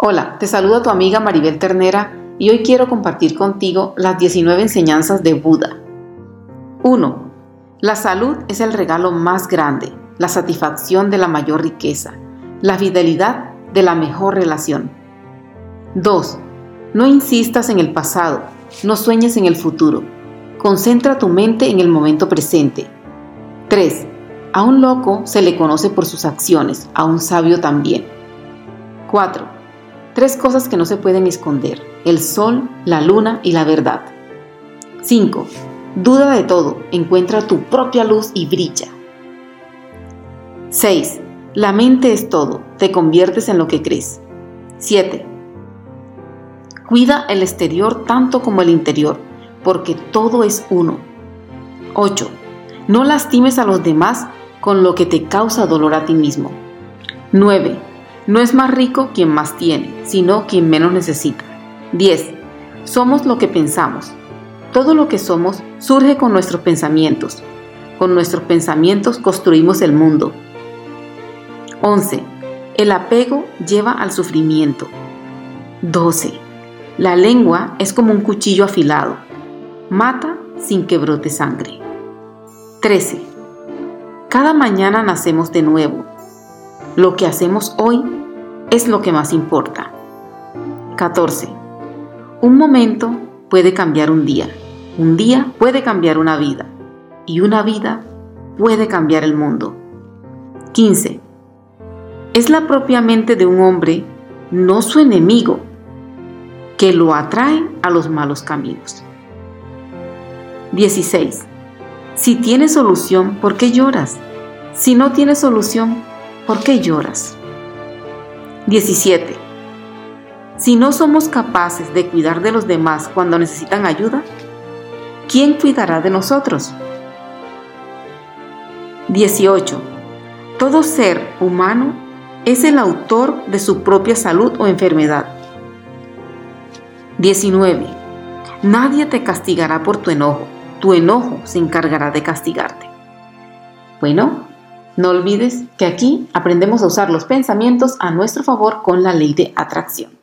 Hola, te saluda tu amiga Maribel Ternera y hoy quiero compartir contigo las 19 enseñanzas de Buda. 1. La salud es el regalo más grande, la satisfacción de la mayor riqueza, la fidelidad de la mejor relación. 2. No insistas en el pasado, no sueñes en el futuro. Concentra tu mente en el momento presente. 3. A un loco se le conoce por sus acciones, a un sabio también. 4. Tres cosas que no se pueden esconder, el sol, la luna y la verdad. 5. Duda de todo, encuentra tu propia luz y brilla. 6. La mente es todo, te conviertes en lo que crees. 7. Cuida el exterior tanto como el interior, porque todo es uno. 8. No lastimes a los demás con lo que te causa dolor a ti mismo. 9. No es más rico quien más tiene, sino quien menos necesita. 10. Somos lo que pensamos. Todo lo que somos surge con nuestros pensamientos. Con nuestros pensamientos construimos el mundo. 11. El apego lleva al sufrimiento. 12. La lengua es como un cuchillo afilado. Mata sin que brote sangre. 13. Cada mañana nacemos de nuevo. Lo que hacemos hoy es lo que más importa. 14. Un momento puede cambiar un día. Un día puede cambiar una vida. Y una vida puede cambiar el mundo. 15. Es la propia mente de un hombre, no su enemigo, que lo atrae a los malos caminos. 16. Si tienes solución, ¿por qué lloras? Si no tienes solución, ¿por qué lloras? 17. Si no somos capaces de cuidar de los demás cuando necesitan ayuda, ¿quién cuidará de nosotros? 18. Todo ser humano es el autor de su propia salud o enfermedad. 19. Nadie te castigará por tu enojo, tu enojo se encargará de castigarte. Bueno, no olvides que aquí aprendemos a usar los pensamientos a nuestro favor con la ley de atracción.